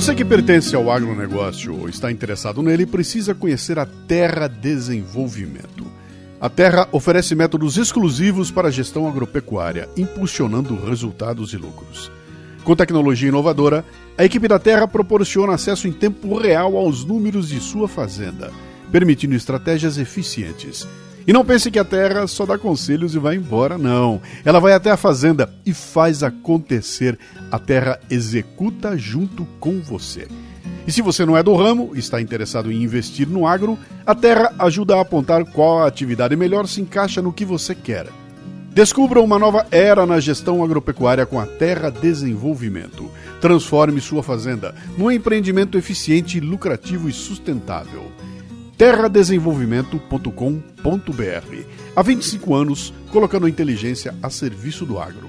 Você que pertence ao agronegócio ou está interessado nele precisa conhecer a Terra Desenvolvimento. A Terra oferece métodos exclusivos para a gestão agropecuária, impulsionando resultados e lucros. Com tecnologia inovadora, a equipe da Terra proporciona acesso em tempo real aos números de sua fazenda, permitindo estratégias eficientes. E não pense que a Terra só dá conselhos e vai embora, não. Ela vai até a fazenda e faz acontecer. A Terra executa junto com você. E se você não é do ramo e está interessado em investir no agro, a Terra ajuda a apontar qual atividade melhor se encaixa no que você quer. Descubra uma nova era na gestão agropecuária com a Terra Desenvolvimento. Transforme sua fazenda num empreendimento eficiente, lucrativo e sustentável. terradesenvolvimento.com.br. Há 25 anos, colocando a inteligência a serviço do agro.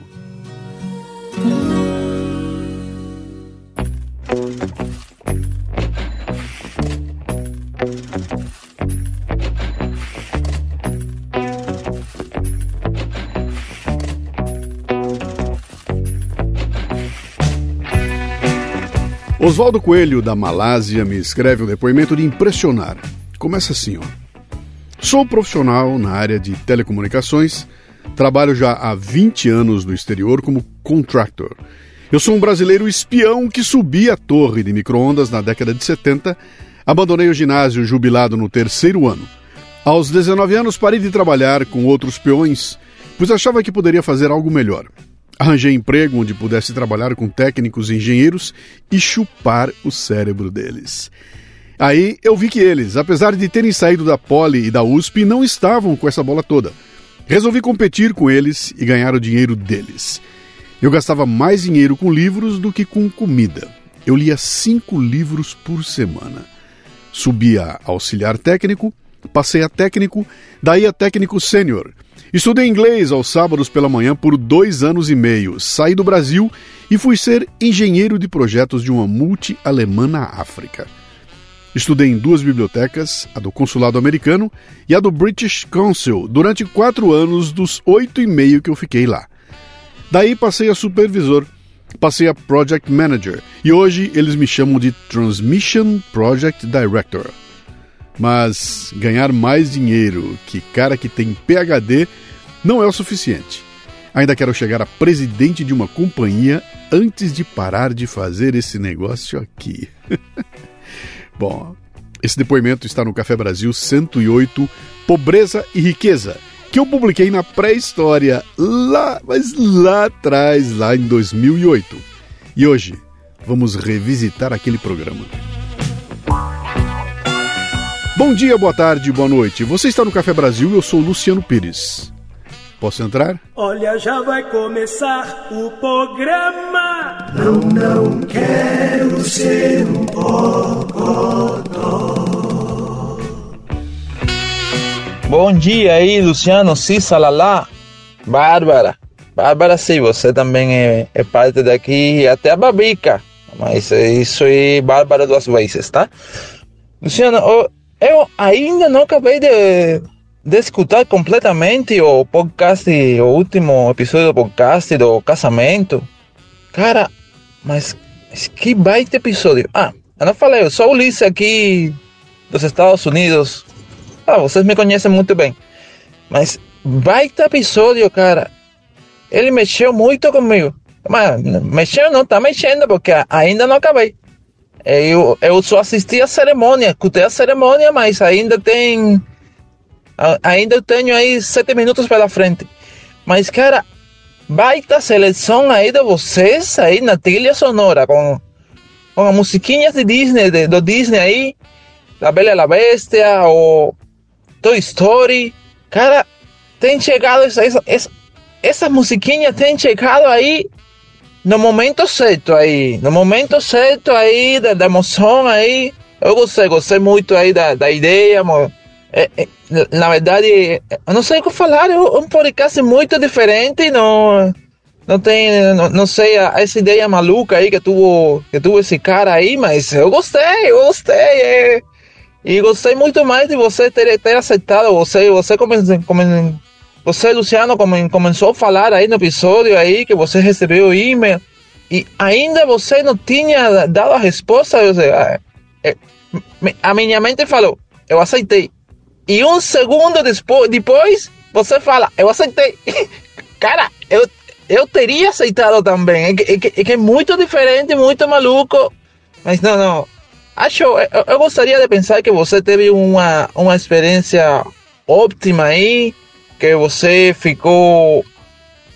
Oswaldo Coelho, da Malásia, me escreve um depoimento de impressionar. Começa assim, ó. Sou profissional na área de telecomunicações, trabalho já há 20 anos no exterior como contractor. Eu sou um brasileiro espião que subi a torre de microondas na década de 70, abandonei o ginásio jubilado no terceiro ano. Aos 19 anos parei de trabalhar com outros peões, pois achava que poderia fazer algo melhor. Arranjei emprego onde pudesse trabalhar com técnicos e engenheiros e chupar o cérebro deles. Aí eu vi que eles, apesar de terem saído da Poli e da USP, não estavam com essa bola toda. Resolvi competir com eles e ganhar o dinheiro deles. Eu gastava mais dinheiro com livros do que com comida. Eu lia cinco livros por semana. Subi a auxiliar técnico, passei a técnico, daí a técnico sênior. Estudei inglês aos sábados pela manhã por dois anos e meio. Saí do Brasil e fui ser engenheiro de projetos de uma multi alemã na África. Estudei em duas bibliotecas, a do Consulado Americano e a do British Council, durante quatro anos dos oito e meio que eu fiquei lá. Daí passei a supervisor, passei a Project Manager e hoje eles me chamam de Transmission Project Director. Mas ganhar mais dinheiro que cara que tem PhD não é o suficiente. Ainda quero chegar a presidente de uma companhia antes de parar de fazer esse negócio aqui. Bom, esse depoimento está no Café Brasil 108, Pobreza e Riqueza, que eu publiquei na pré-história, lá, mas lá atrás, lá em 2008. E hoje vamos revisitar aquele programa. Bom dia, boa tarde, boa noite. Você está no Café Brasil, eu sou Luciano Pires. Posso entrar? Olha, já vai começar o programa. Não, não quero ser um bocodó. Bom dia aí, Luciano Cissa Lalá. Bárbara. Bárbara, sim, você também é, é parte daqui, até a Babica. Mas isso é Bárbara duas vezes, tá? Luciano, eu ainda não acabei de, de escutar completamente o podcast, o último episódio do podcast do casamento. Cara, mas que baita episódio. Ah, eu não falei, eu sou Ulisses aqui dos Estados Unidos. Ah, vocês me conhecem muito bem. Mas baita episódio, cara. Ele mexeu muito comigo. Mas mexeu não, tá mexendo porque ainda não acabei. Eu, eu só assisti a cerimônia, escutei a cerimônia, mas ainda tem. Ainda tenho aí sete minutos pela frente. Mas, cara, baita seleção aí de vocês aí na trilha sonora, com, com as musiquinhas de Disney, de, do Disney aí, La Bela e a Bestia, ou Toy Story. Cara, tem chegado essa, essa, essa, essas musiquinhas tem chegado aí no momento certo aí, no momento certo aí, da, da emoção aí, eu gostei, gostei muito aí da, da ideia, é, é, na verdade, eu não sei o que falar, é um podcast muito diferente, não, não tem, não, não sei, essa ideia maluca aí que tuvo, que tuvo esse cara aí, mas eu gostei, eu gostei, é, e gostei muito mais de você ter, ter aceitado, você, você come, come, você, Luciano, come, começou a falar aí no episódio aí que você recebeu e-mail. e ainda você não tinha dado a resposta, eu sei, é, a minha mente falou, eu aceitei. E um segundo depois, você fala, eu aceitei. Cara, eu, eu teria aceitado também. É que, é, é é muito diferente, muito maluco. Mas não, não. Acho, eu, eu gostaria de pensar que você teve uma, uma experiência óptima aí, que você ficou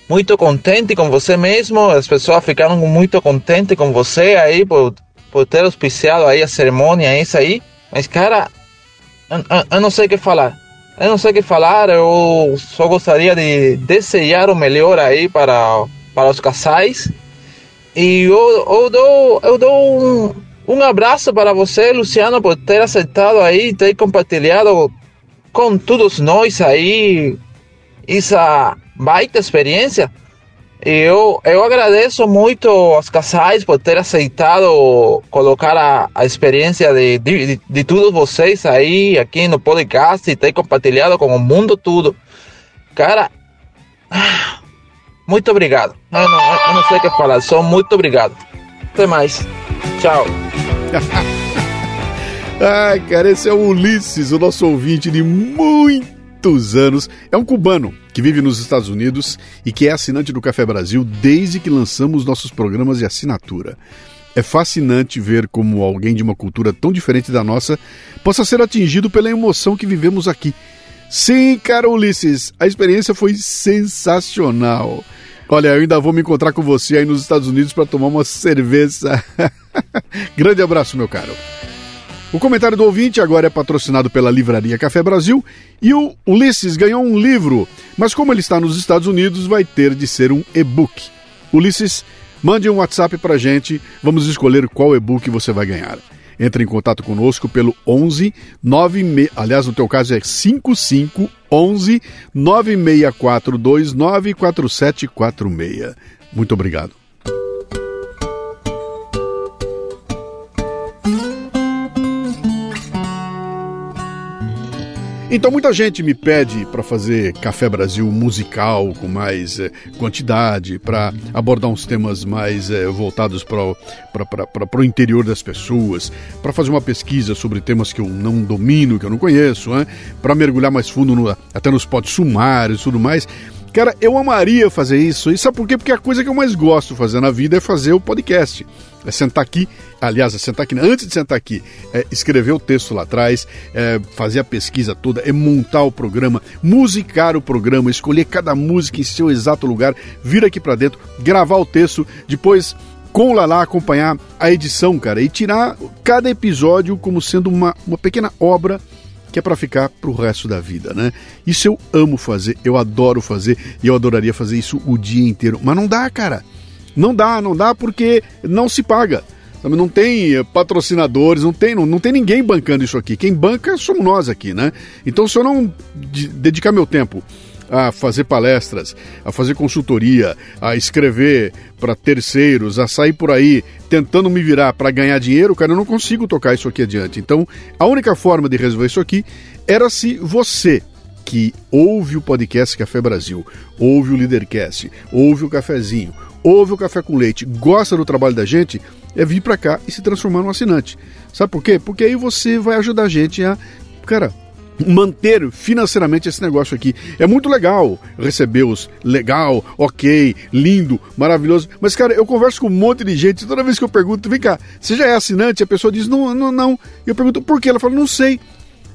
muito contente com você mesmo, as pessoas ficaram muito contentes com você aí por, por ter auspiciado aí a cerimônia, isso aí. Mas, cara, eu, não sei o que falar. Eu não sei o que falar, eu só gostaria de desejar o melhor aí para, para os casais. E eu, eu dou, eu dou um, um abraço para você, Luciano, por ter aceitado aí, ter compartilhado com todos nós aí essa baita experiência. Eu, eu agradeço muito aos casais por ter aceitado colocar a, a experiência de, de, de todos vocês aí aqui no podcast e ter compartilhado com o mundo tudo. Cara, muito obrigado. Eu não, eu não sei o que falar, só muito obrigado. Até mais. Tchau. Ai, cara, esse é o Ulisses, o nosso ouvinte de muitos anos. É um cubano que vive nos Estados Unidos e que é assinante do Café Brasil desde que lançamos nossos programas de assinatura. É fascinante ver como alguém de uma cultura tão diferente da nossa possa ser atingido pela emoção que vivemos aqui. Sim, cara Ulisses, a experiência foi sensacional. Olha, eu ainda vou me encontrar com você aí nos Estados Unidos para tomar uma cerveja. Grande abraço, meu caro. O comentário do ouvinte agora é patrocinado pela Livraria Café Brasil e o Ulisses ganhou um livro, mas como ele está nos Estados Unidos, vai ter de ser um e-book. Ulisses, mande um WhatsApp para gente, vamos escolher qual e-book você vai ganhar. Entre em contato conosco pelo 11 96, aliás, no teu caso é 55 11 96429 4746. Muito obrigado. Então muita gente me pede para fazer Café Brasil musical com mais é, quantidade, para abordar uns temas mais é, voltados para o interior das pessoas, para fazer uma pesquisa sobre temas que eu não domino, que eu não conheço, né? para mergulhar mais fundo no, até nos potes sumários e tudo mais. Cara, eu amaria fazer isso. E sabe por quê? Porque a coisa que eu mais gosto de fazer na vida é fazer o podcast. É sentar aqui, aliás, é sentar aqui, antes de sentar aqui, é escrever o texto lá atrás, é fazer a pesquisa toda, é montar o programa, musicar o programa, escolher cada música em seu exato lugar, vir aqui para dentro, gravar o texto, depois com o Lala acompanhar a edição, cara, e tirar cada episódio como sendo uma, uma pequena obra que é para ficar pro resto da vida, né? Isso eu amo fazer, eu adoro fazer e eu adoraria fazer isso o dia inteiro, mas não dá, cara. Não dá, não dá porque não se paga. Não tem patrocinadores, não tem, não, não tem ninguém bancando isso aqui. Quem banca somos nós aqui, né? Então, se eu não dedicar meu tempo a fazer palestras, a fazer consultoria, a escrever para terceiros, a sair por aí tentando me virar para ganhar dinheiro, cara, eu não consigo tocar isso aqui adiante. Então, a única forma de resolver isso aqui era se você que ouve o podcast Café Brasil, ouve o Leadercast, ouve o Cafezinho, ouve o Café com Leite, gosta do trabalho da gente, é vir para cá e se transformar num assinante. Sabe por quê? Porque aí você vai ajudar a gente a, cara, manter financeiramente esse negócio aqui. É muito legal receber os legal, ok, lindo, maravilhoso. Mas, cara, eu converso com um monte de gente. Toda vez que eu pergunto, vem cá, você já é assinante? A pessoa diz, não, não, não. E eu pergunto, por quê? Ela fala, não sei.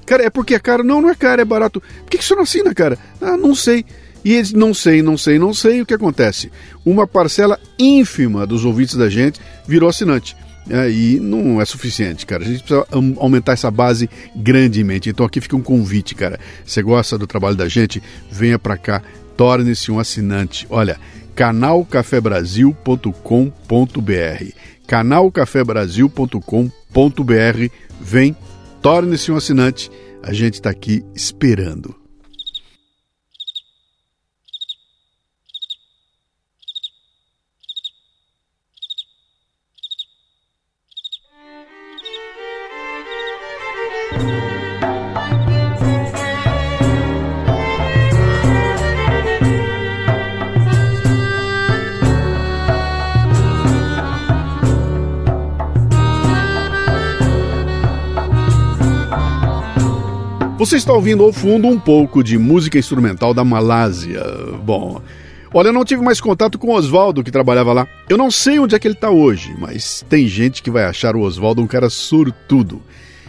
Cara, é porque é caro? Não, não é caro, é barato. Por que, que você não assina, cara? Ah, não sei. E eles não sei, não sei, não sei. O que acontece? Uma parcela ínfima dos ouvintes da gente virou assinante. É, e não é suficiente, cara. A gente precisa aumentar essa base grandemente. Então aqui fica um convite, cara. Você gosta do trabalho da gente? Venha para cá, torne-se um assinante. Olha, canalcafebrasil.com.br canalcafebrasil.com.br Vem, torne-se um assinante. A gente está aqui esperando. Você está ouvindo ao fundo um pouco de música instrumental da Malásia. Bom, olha, eu não tive mais contato com o Oswaldo que trabalhava lá. Eu não sei onde é que ele está hoje, mas tem gente que vai achar o Oswaldo um cara sortudo.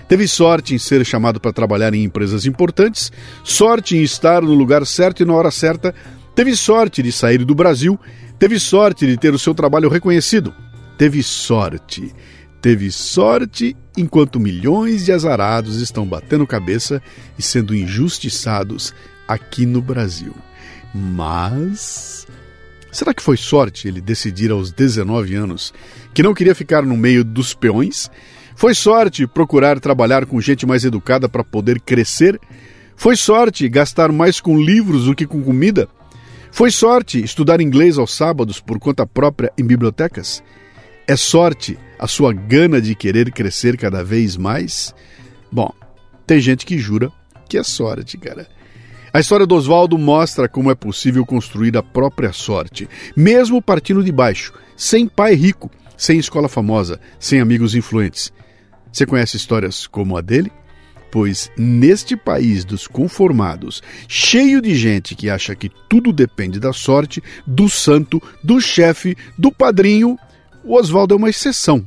Teve sorte em ser chamado para trabalhar em empresas importantes, sorte em estar no lugar certo e na hora certa, teve sorte de sair do Brasil, teve sorte de ter o seu trabalho reconhecido, teve sorte teve sorte enquanto milhões de azarados estão batendo cabeça e sendo injustiçados aqui no Brasil. Mas. Será que foi sorte ele decidir aos 19 anos que não queria ficar no meio dos peões? Foi sorte procurar trabalhar com gente mais educada para poder crescer? Foi sorte gastar mais com livros do que com comida? Foi sorte estudar inglês aos sábados por conta própria em bibliotecas? É sorte a sua gana de querer crescer cada vez mais? Bom, tem gente que jura que é sorte, cara. A história do Oswaldo mostra como é possível construir a própria sorte, mesmo partindo de baixo, sem pai rico, sem escola famosa, sem amigos influentes. Você conhece histórias como a dele? Pois neste país dos conformados, cheio de gente que acha que tudo depende da sorte, do santo, do chefe, do padrinho, o Oswaldo é uma exceção.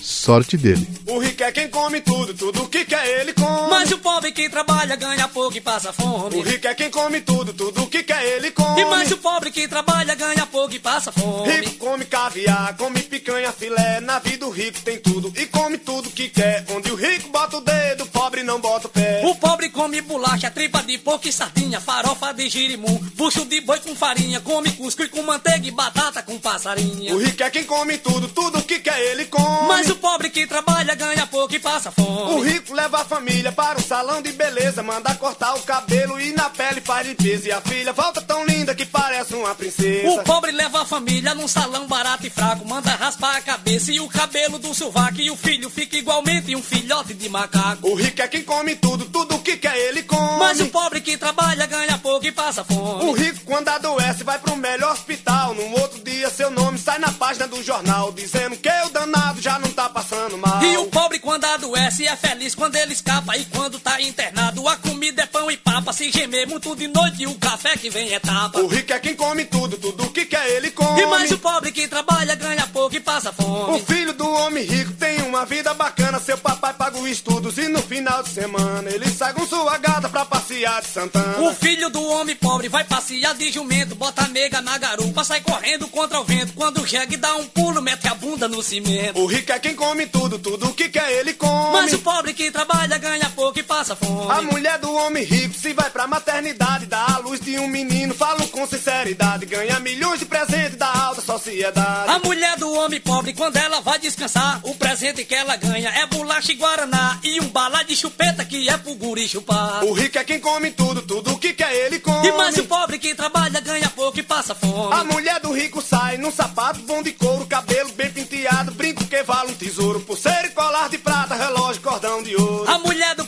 Sorte dele. O rico é quem come tudo, tudo que quer ele come. Mas o pobre que trabalha ganha pouco e passa fome. O rico é quem come tudo, tudo que quer ele come. E mais o pobre que trabalha ganha pouco e passa fome. Rico come caviar, come picanha, filé. Na vida o rico tem tudo e come tudo que quer. Onde o rico bota o dedo, o pobre não bota o pé. O pobre come bolacha, tripa de porco e sardinha, farofa de girimum, bucho de boi com farinha, come cuscuz com manteiga e batata com passarinha. O rico é quem come tudo, tudo que quer ele come. Mas o pobre que trabalha ganha pouco e passa fome. O rico leva a família para um salão de beleza, manda cortar o cabelo e na pele faz limpeza. E a filha volta tão linda que parece uma princesa. O pobre leva a família num salão barato e fraco, manda raspar a cabeça e o cabelo do sovaco. E o filho fica igualmente um filhote de macaco. O rico é quem come tudo, tudo que quer ele come. Mas o pobre que trabalha ganha pouco e passa fome. O rico quando adoece vai pro melhor hospital. No outro dia seu nome sai na página do jornal, dizendo que o danado já não tá passando mal. E o pobre quando adoece é feliz quando ele escapa. E quando tá internado, a comida é pão e papa. Se gemer muito de noite, o café que vem é tapa. O rico é quem come tudo, tudo que quer ele come. E mais o pobre que trabalha ganha pouco e passa fome. O filho do homem rico tem uma vida bacana. Seu papai paga os estudos e no final de semana ele sai com sua gata pra passear de Santana. O filho do homem pobre vai passear de jumento, bota a nega na garupa, sai correndo contra o vento. Quando chega e dá um pulo, mete a bunda no cimento. O rico é quem come tudo, tudo que quer ele come. Mas o pobre que trabalha ganha pouco passa fome. A mulher do homem rico se vai pra maternidade, dá a luz de um menino, falo com sinceridade, ganha milhões de presentes da alta sociedade. A mulher do homem pobre, quando ela vai descansar, o presente que ela ganha é bolacha e guaraná e um bala de chupeta que é pro guri chupar. O rico é quem come tudo, tudo que quer ele come. E mais o pobre que trabalha ganha pouco e passa fome. A mulher do rico sai num sapato bom de couro, cabelo bem penteado, brinco que vale um tesouro, pulseira e colar de prata, relógio, cordão de ouro.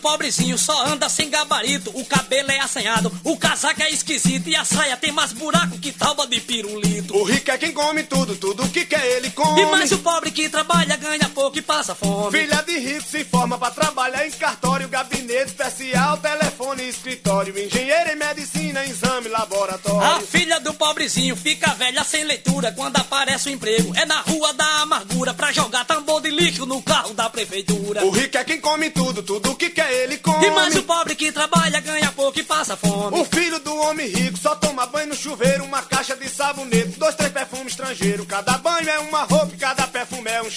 Pobrezinho só anda sem gabarito, o cabelo é assanhado, o casaco é esquisito e a saia tem mais buraco que tábua de pirulito. O rico é quem come tudo, tudo que quer ele come. E mais o pobre que trabalha ganha pouco e passa fome. Filha de rico se forma pra trabalhar em cartório, gabinete especial, telefone escritório, engenheiro em medicina, exame, laboratório. A filha do pobrezinho fica velha sem leitura quando aparece o emprego. É na rua da amargura pra jogar tambor de lixo no carro da prefeitura. O rico é quem come tudo, tudo que quer ele come. E mais o pobre que trabalha ganha pouco e passa fome. O filho do homem rico só toma banho no chuveiro, uma caixa de sabonete, dois, três perfumes estrangeiros. Cada banho é uma roupa e cada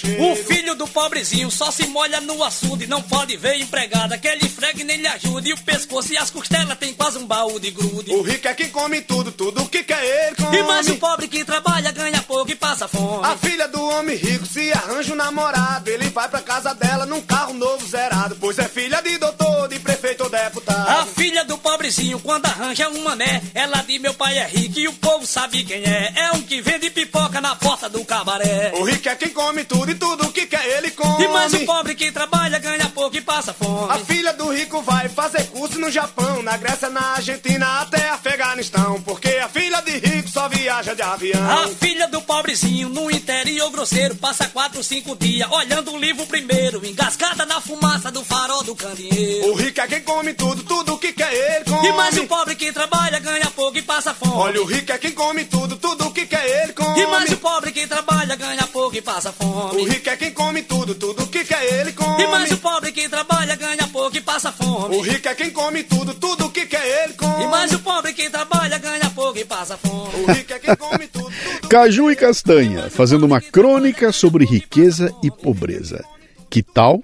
O filho do pobrezinho só se molha no açude, não pode ver empregada que ele fregue nem lhe ajude. E o pescoço e as costelas tem quase um baú de grude. O rico é quem come tudo, tudo que quer ele come. E mais o pobre que trabalha ganha pouco e passa fome. A filha do homem rico se arranja um namorado, ele vai pra casa dela num carro novo zerado, pois é filha de doutor, de prefeito ou deputado. A filha do pobrezinho, quando arranja um mané, ela diz meu pai é rico e o povo sabe quem é. É um que vende pipoca na porta do cabaré. O rico é quem come tudo e tudo que quer ele come. E mais o pobre que trabalha ganha passa fome. A filha do rico vai fazer curso no Japão, na Grécia, na Argentina, até Afeganistão, porque a filha de rico só viaja de avião. A filha do pobrezinho no interior grosseiro passa quatro, cinco dias olhando o livro primeiro, engasgada na fumaça do farol do candeeiro. O rico é quem come tudo, tudo que quer ele come. E mais o pobre que trabalha ganha pouco e passa fome. Olha, o rico é quem come tudo, tudo que quer ele come. E mais o pobre que trabalha ganha pouco e passa fome. O rico é quem come tudo, tudo que quer ele come. E mais o pobre trabalha ganha pouco e passa fome. O rico é quem come tudo, tudo que quer ele come. E mais o pobre que trabalha ganha pouco e passa fome. O rico é quem come tudo, tudo Caju e Castanha, fazendo uma crônica sobre riqueza e pobreza. Que tal?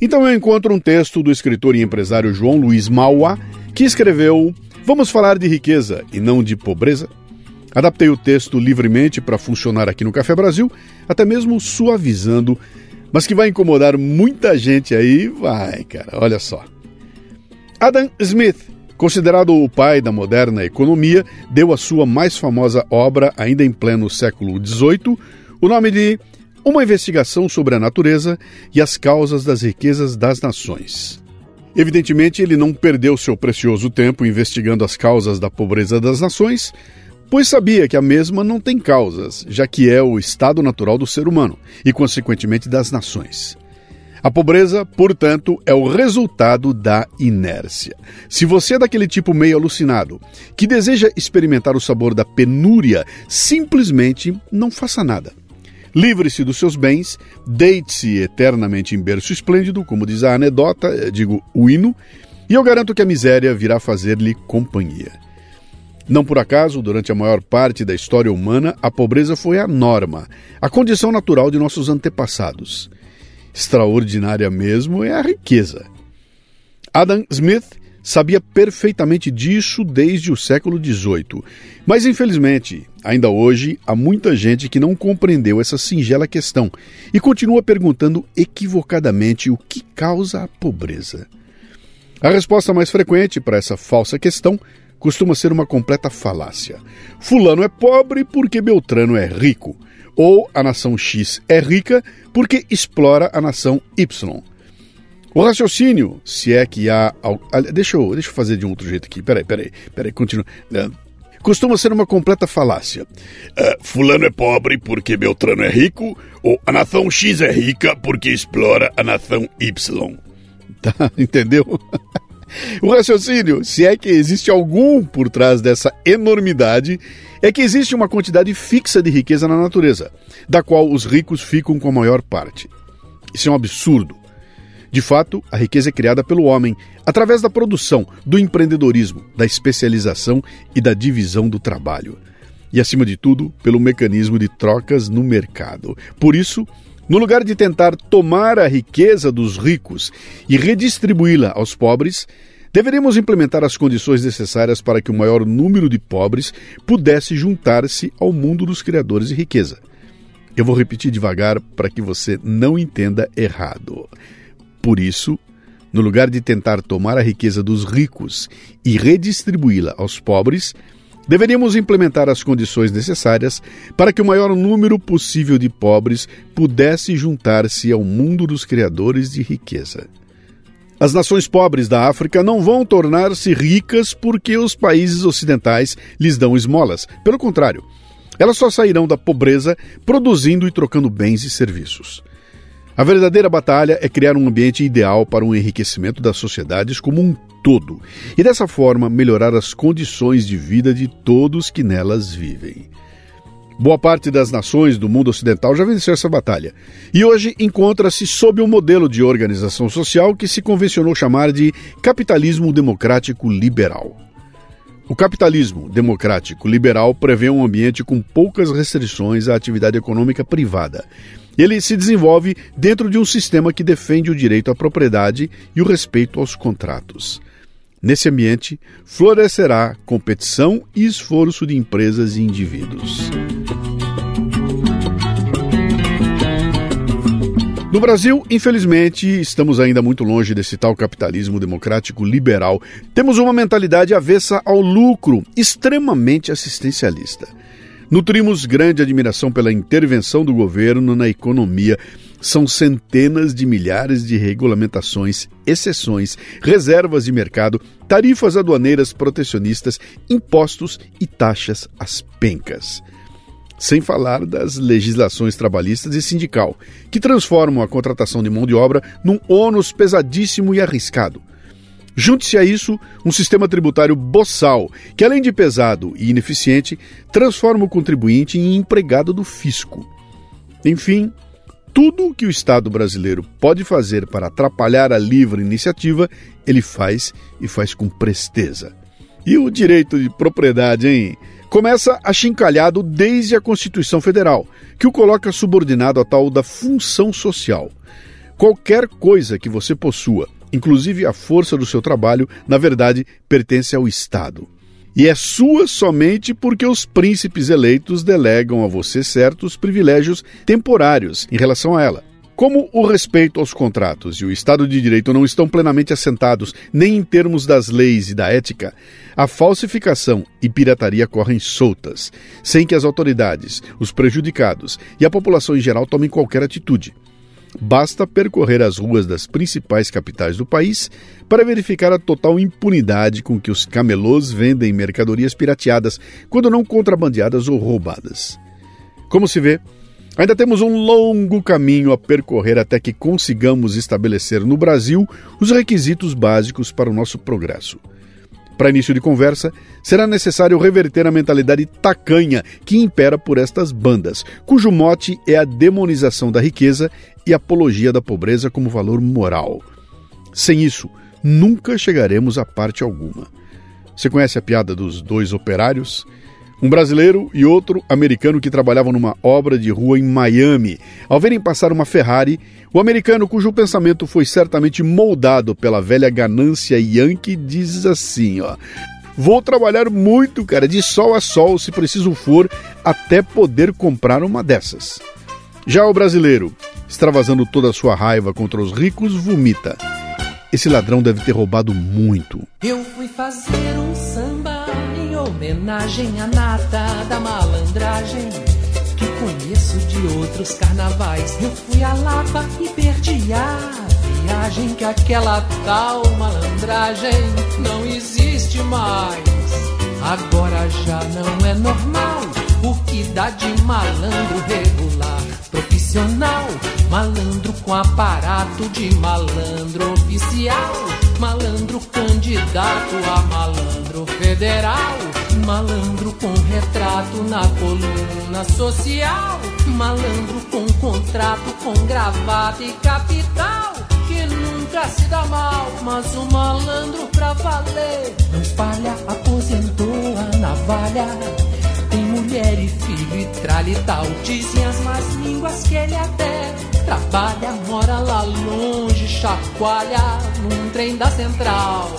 Então eu encontro um texto do escritor e empresário João Luiz Maua, que escreveu Vamos falar de riqueza e não de pobreza? Adaptei o texto livremente para funcionar aqui no Café Brasil, até mesmo suavizando, mas que vai incomodar muita gente aí, vai, cara, olha só. Adam Smith, considerado o pai da moderna economia, deu a sua mais famosa obra, ainda em pleno século XVIII, o nome de Uma Investigação sobre a Natureza e as Causas das Riquezas das Nações. Evidentemente, ele não perdeu seu precioso tempo investigando as causas da pobreza das nações, pois sabia que a mesma não tem causas, já que é o estado natural do ser humano e, consequentemente, das nações. A pobreza, portanto, é o resultado da inércia. Se você é daquele tipo meio alucinado, que deseja experimentar o sabor da penúria, simplesmente não faça nada. Livre-se dos seus bens, deite-se eternamente em berço esplêndido, como diz a anedota, eh, digo, o hino, e eu garanto que a miséria virá fazer-lhe companhia. Não por acaso, durante a maior parte da história humana, a pobreza foi a norma, a condição natural de nossos antepassados. Extraordinária mesmo é a riqueza. Adam Smith sabia perfeitamente disso desde o século XVIII, mas infelizmente, ainda hoje, há muita gente que não compreendeu essa singela questão e continua perguntando equivocadamente o que causa a pobreza. A resposta mais frequente para essa falsa questão costuma ser uma completa falácia. Fulano é pobre porque Beltrano é rico. Ou a nação X é rica porque explora a nação Y. O raciocínio, se é que há. Deixa eu, deixa eu fazer de um outro jeito aqui. Peraí, peraí, peraí, continua. Costuma ser uma completa falácia. Uh, fulano é pobre porque Beltrano é rico, ou a nação X é rica porque explora a nação Y. Tá, entendeu? O raciocínio, se é que existe algum por trás dessa enormidade, é que existe uma quantidade fixa de riqueza na natureza, da qual os ricos ficam com a maior parte. Isso é um absurdo. De fato, a riqueza é criada pelo homem através da produção, do empreendedorismo, da especialização e da divisão do trabalho. E, acima de tudo, pelo mecanismo de trocas no mercado. Por isso, no lugar de tentar tomar a riqueza dos ricos e redistribuí-la aos pobres, deveríamos implementar as condições necessárias para que o maior número de pobres pudesse juntar-se ao mundo dos criadores de riqueza. Eu vou repetir devagar para que você não entenda errado. Por isso, no lugar de tentar tomar a riqueza dos ricos e redistribuí-la aos pobres, Deveríamos implementar as condições necessárias para que o maior número possível de pobres pudesse juntar-se ao mundo dos criadores de riqueza. As nações pobres da África não vão tornar-se ricas porque os países ocidentais lhes dão esmolas. Pelo contrário, elas só sairão da pobreza produzindo e trocando bens e serviços. A verdadeira batalha é criar um ambiente ideal para o enriquecimento das sociedades como um todo e dessa forma melhorar as condições de vida de todos que nelas vivem. Boa parte das nações do mundo ocidental já venceu essa batalha e hoje encontra-se sob um modelo de organização social que se convencionou chamar de capitalismo democrático liberal. O capitalismo democrático liberal prevê um ambiente com poucas restrições à atividade econômica privada. Ele se desenvolve dentro de um sistema que defende o direito à propriedade e o respeito aos contratos. Nesse ambiente, florescerá competição e esforço de empresas e indivíduos. No Brasil, infelizmente, estamos ainda muito longe desse tal capitalismo democrático liberal. Temos uma mentalidade avessa ao lucro, extremamente assistencialista. Nutrimos grande admiração pela intervenção do governo na economia, São centenas de milhares de regulamentações, exceções, reservas de mercado, tarifas aduaneiras protecionistas, impostos e taxas às pencas. Sem falar das legislações trabalhistas e sindical, que transformam a contratação de mão de obra num ônus pesadíssimo e arriscado. Junte-se a isso um sistema tributário boçal, que além de pesado e ineficiente, transforma o contribuinte em empregado do fisco. Enfim, tudo o que o Estado brasileiro pode fazer para atrapalhar a livre iniciativa, ele faz e faz com presteza. E o direito de propriedade, hein? Começa achincalhado desde a Constituição Federal, que o coloca subordinado à tal da função social. Qualquer coisa que você possua, inclusive a força do seu trabalho, na verdade pertence ao Estado e é sua somente porque os príncipes eleitos delegam a você certos privilégios temporários em relação a ela. Como o respeito aos contratos e o Estado de Direito não estão plenamente assentados nem em termos das leis e da ética, a falsificação e pirataria correm soltas, sem que as autoridades, os prejudicados e a população em geral tomem qualquer atitude. Basta percorrer as ruas das principais capitais do país para verificar a total impunidade com que os camelôs vendem mercadorias pirateadas, quando não contrabandeadas ou roubadas. Como se vê, ainda temos um longo caminho a percorrer até que consigamos estabelecer no Brasil os requisitos básicos para o nosso progresso. Para início de conversa, será necessário reverter a mentalidade tacanha que impera por estas bandas, cujo mote é a demonização da riqueza e apologia da pobreza como valor moral. Sem isso, nunca chegaremos a parte alguma. Você conhece a piada dos dois operários? Um brasileiro e outro americano que trabalhavam numa obra de rua em Miami. Ao verem passar uma Ferrari, o americano, cujo pensamento foi certamente moldado pela velha ganância yankee, diz assim: ó. Vou trabalhar muito, cara, de sol a sol, se preciso for, até poder comprar uma dessas. Já o brasileiro, extravasando toda a sua raiva contra os ricos, vomita. Esse ladrão deve ter roubado muito. Eu fui fazer um samba homenagem à nata da malandragem que conheço de outros carnavais. Eu fui a Lapa e perdi a viagem que aquela tal malandragem não existe mais. Agora já não é normal o que dá de malandro regular, profissional, malandro com aparato de malandro oficial, malandro candidato a malandro federal, malandro com retrato na coluna social, malandro com contrato com gravata e capital que nunca se dá mal, mas o malandro pra valer não espalha, aposentou a navalha mulher e filho e tralha e tal. Dizem as más línguas que ele até trabalha, mora lá longe, chacoalha num trem da central.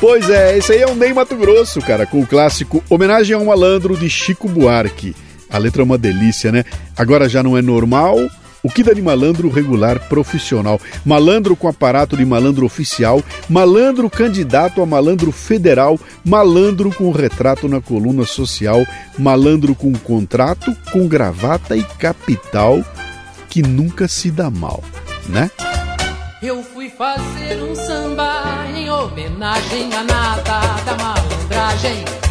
Pois é, esse aí é o Ney Mato Grosso, cara, com o clássico Homenagem ao Malandro de Chico Buarque. A letra é uma delícia, né? Agora já não é normal, o que dá de malandro regular profissional? Malandro com aparato de malandro oficial, malandro candidato a malandro federal, malandro com retrato na coluna social, malandro com contrato, com gravata e capital, que nunca se dá mal, né? Eu fui fazer um samba em homenagem à nata da malandragem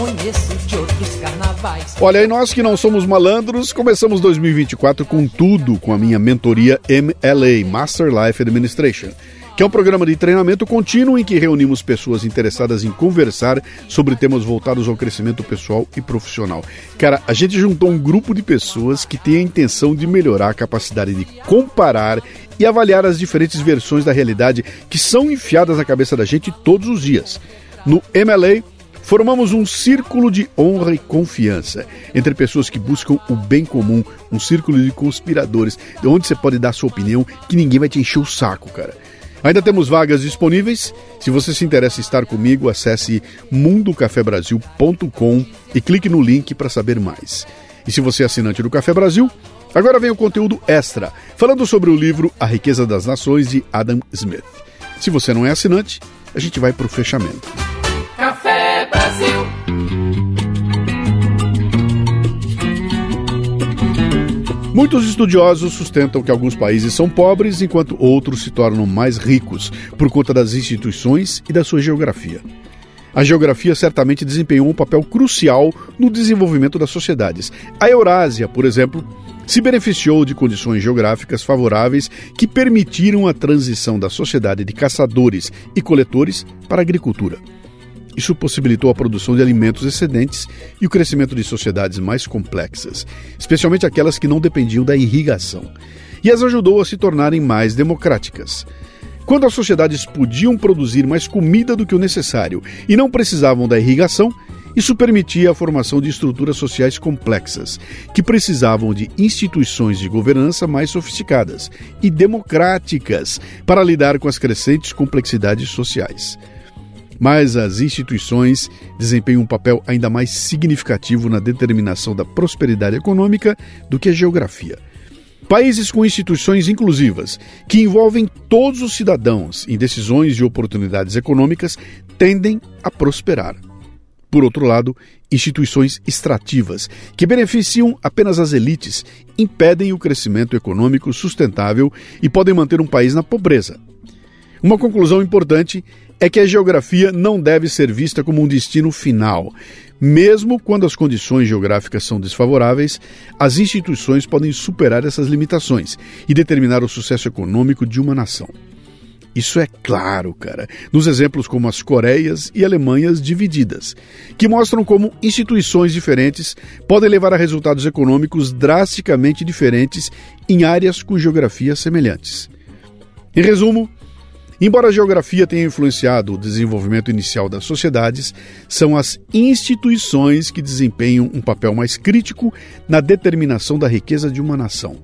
conheço de outros carnavais. Olha, e nós que não somos malandros, começamos 2024 com tudo com a minha mentoria MLA, Master Life Administration que é um programa de treinamento contínuo em que reunimos pessoas interessadas em conversar sobre temas voltados ao crescimento pessoal e profissional. Cara, a gente juntou um grupo de pessoas que tem a intenção de melhorar a capacidade de comparar e avaliar as diferentes versões da realidade que são enfiadas na cabeça da gente todos os dias. No MLA, Formamos um círculo de honra e confiança entre pessoas que buscam o bem comum, um círculo de conspiradores, onde você pode dar sua opinião que ninguém vai te encher o saco, cara. Ainda temos vagas disponíveis. Se você se interessa em estar comigo, acesse mundocafebrasil.com e clique no link para saber mais. E se você é assinante do Café Brasil, agora vem o conteúdo extra, falando sobre o livro A Riqueza das Nações de Adam Smith. Se você não é assinante, a gente vai para o fechamento. Café Muitos estudiosos sustentam que alguns países são pobres enquanto outros se tornam mais ricos por conta das instituições e da sua geografia. A geografia certamente desempenhou um papel crucial no desenvolvimento das sociedades. A Eurásia, por exemplo, se beneficiou de condições geográficas favoráveis que permitiram a transição da sociedade de caçadores e coletores para a agricultura. Isso possibilitou a produção de alimentos excedentes e o crescimento de sociedades mais complexas, especialmente aquelas que não dependiam da irrigação, e as ajudou a se tornarem mais democráticas. Quando as sociedades podiam produzir mais comida do que o necessário e não precisavam da irrigação, isso permitia a formação de estruturas sociais complexas, que precisavam de instituições de governança mais sofisticadas e democráticas para lidar com as crescentes complexidades sociais mas as instituições desempenham um papel ainda mais significativo na determinação da prosperidade econômica do que a geografia. Países com instituições inclusivas, que envolvem todos os cidadãos em decisões e oportunidades econômicas, tendem a prosperar. Por outro lado, instituições extrativas, que beneficiam apenas as elites, impedem o crescimento econômico sustentável e podem manter um país na pobreza. Uma conclusão importante é que a geografia não deve ser vista como um destino final. Mesmo quando as condições geográficas são desfavoráveis, as instituições podem superar essas limitações e determinar o sucesso econômico de uma nação. Isso é claro, cara, nos exemplos como as Coreias e Alemanhas divididas, que mostram como instituições diferentes podem levar a resultados econômicos drasticamente diferentes em áreas com geografias semelhantes. Em resumo, Embora a geografia tenha influenciado o desenvolvimento inicial das sociedades, são as instituições que desempenham um papel mais crítico na determinação da riqueza de uma nação.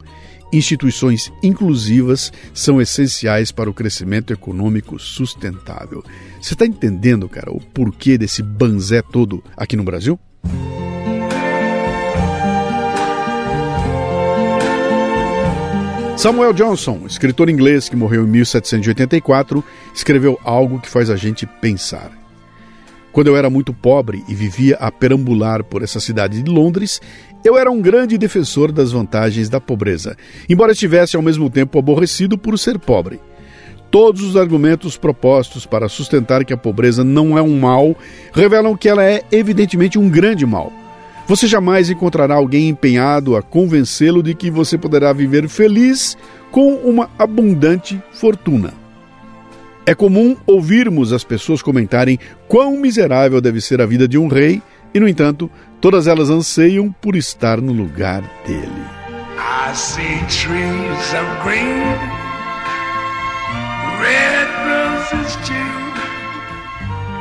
Instituições inclusivas são essenciais para o crescimento econômico sustentável. Você está entendendo, cara, o porquê desse banzé todo aqui no Brasil? Samuel Johnson, escritor inglês que morreu em 1784, escreveu algo que faz a gente pensar. Quando eu era muito pobre e vivia a perambular por essa cidade de Londres, eu era um grande defensor das vantagens da pobreza, embora estivesse ao mesmo tempo aborrecido por ser pobre. Todos os argumentos propostos para sustentar que a pobreza não é um mal revelam que ela é evidentemente um grande mal. Você jamais encontrará alguém empenhado a convencê-lo de que você poderá viver feliz com uma abundante fortuna. É comum ouvirmos as pessoas comentarem quão miserável deve ser a vida de um rei, e, no entanto, todas elas anseiam por estar no lugar dele. I see trees of green, red roses too.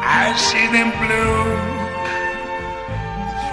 I see them blue.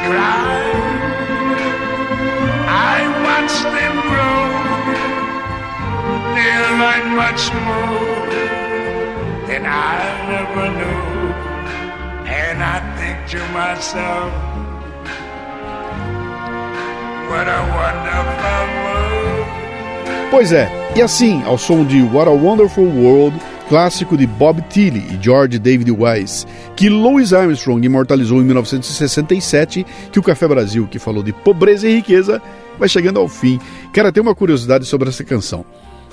cry. I watch them grow. They learn much more than I ever knew. And I think to myself, Pois é, e assim, ao som de What a Wonderful World, clássico de Bob Tilly e George David Wise, que Louis Armstrong imortalizou em 1967, que o Café Brasil, que falou de pobreza e riqueza, vai chegando ao fim. Quero ter uma curiosidade sobre essa canção.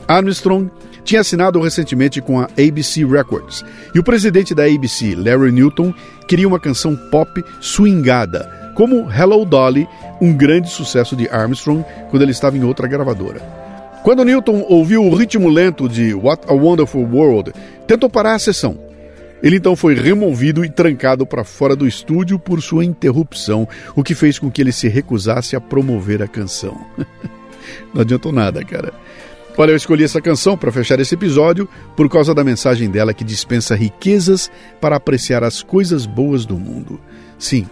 Armstrong tinha assinado recentemente com a ABC Records. E o presidente da ABC, Larry Newton, queria uma canção pop swingada, como Hello Dolly, um grande sucesso de Armstrong quando ele estava em outra gravadora. Quando Newton ouviu o ritmo lento de What a Wonderful World, tentou parar a sessão. Ele então foi removido e trancado para fora do estúdio por sua interrupção, o que fez com que ele se recusasse a promover a canção. Não adiantou nada, cara. Olha, eu escolhi essa canção para fechar esse episódio por causa da mensagem dela que dispensa riquezas para apreciar as coisas boas do mundo. Sim,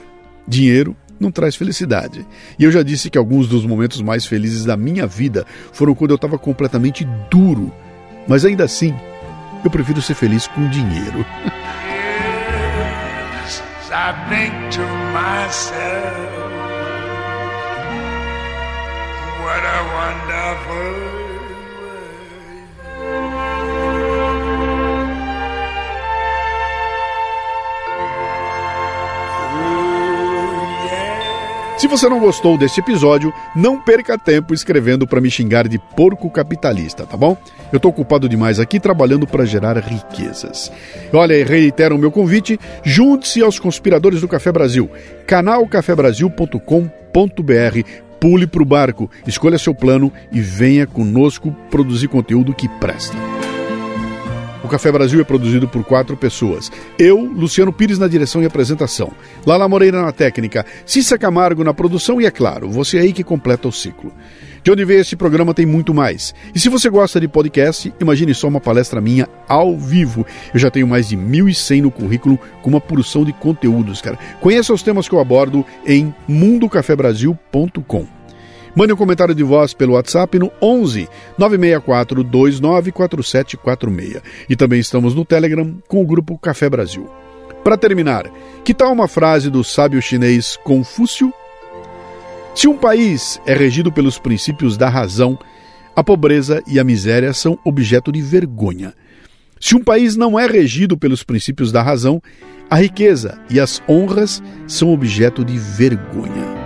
dinheiro não traz felicidade. E eu já disse que alguns dos momentos mais felizes da minha vida foram quando eu estava completamente duro. Mas ainda assim, eu prefiro ser feliz com dinheiro. yes, I think to myself, what a Se você não gostou deste episódio, não perca tempo escrevendo para me xingar de porco capitalista, tá bom? Eu estou ocupado demais aqui trabalhando para gerar riquezas. Olha, e reitero o meu convite, junte-se aos conspiradores do Café Brasil, canalcafebrasil.com.br pule para o barco, escolha seu plano e venha conosco produzir conteúdo que presta. O Café Brasil é produzido por quatro pessoas. Eu, Luciano Pires na direção e apresentação. Lala Moreira na técnica. Cissa Camargo na produção e, é claro, você aí que completa o ciclo. De onde veio esse programa tem muito mais. E se você gosta de podcast, imagine só uma palestra minha ao vivo. Eu já tenho mais de 1.100 no currículo com uma porção de conteúdos, cara. Conheça os temas que eu abordo em mundocafebrasil.com. Mande um comentário de voz pelo WhatsApp no 11 964 294746. E também estamos no Telegram com o grupo Café Brasil. Para terminar, que tal uma frase do sábio chinês Confúcio? Se um país é regido pelos princípios da razão, a pobreza e a miséria são objeto de vergonha. Se um país não é regido pelos princípios da razão, a riqueza e as honras são objeto de vergonha.